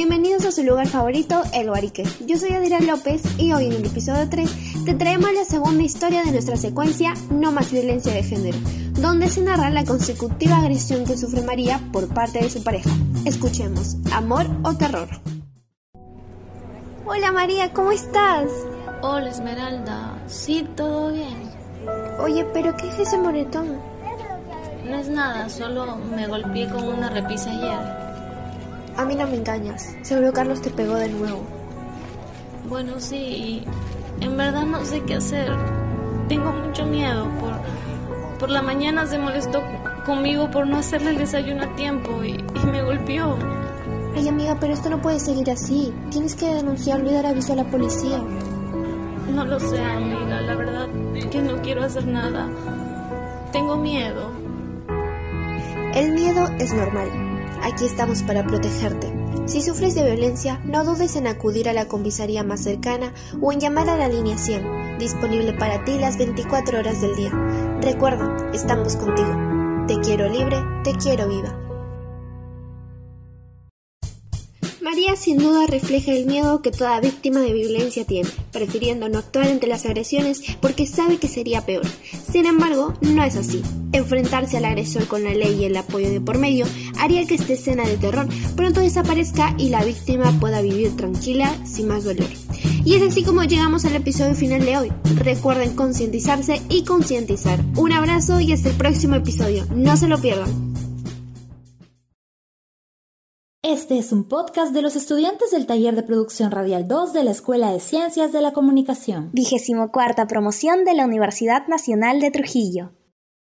Bienvenidos a su lugar favorito, El Guarique. Yo soy Adrián López y hoy en el episodio 3 te traemos la segunda historia de nuestra secuencia No más violencia de género, donde se narra la consecutiva agresión que sufre María por parte de su pareja. Escuchemos, ¿amor o terror? Hola María, ¿cómo estás? Hola Esmeralda, sí, todo bien. Oye, pero ¿qué es ese moretón? No es nada, solo me golpeé con una repisa ayer. A mí no me engañas. Seguro Carlos te pegó de nuevo. Bueno, sí, en verdad no sé qué hacer. Tengo mucho miedo. Por, por la mañana se molestó conmigo por no hacerle el desayuno a tiempo y, y me golpeó. Ay, amiga, pero esto no puede seguir así. Tienes que denunciarlo y dar aviso a la policía. No lo sé, amiga. La verdad que no quiero hacer nada. Tengo miedo. El miedo es normal. Aquí estamos para protegerte. Si sufres de violencia, no dudes en acudir a la comisaría más cercana o en llamar a la línea 100, disponible para ti las 24 horas del día. Recuerda, estamos contigo. Te quiero libre, te quiero viva. María sin duda refleja el miedo que toda víctima de violencia tiene, prefiriendo no actuar ante las agresiones porque sabe que sería peor. Sin embargo, no es así. Enfrentarse al agresor con la ley y el apoyo de por medio haría que esta escena de terror pronto desaparezca y la víctima pueda vivir tranquila sin más dolor. Y es así como llegamos al episodio final de hoy. Recuerden concientizarse y concientizar. Un abrazo y hasta el próximo episodio. No se lo pierdan. Este es un podcast de los estudiantes del taller de producción radial 2 de la Escuela de Ciencias de la Comunicación. Vigésimo cuarta promoción de la Universidad Nacional de Trujillo.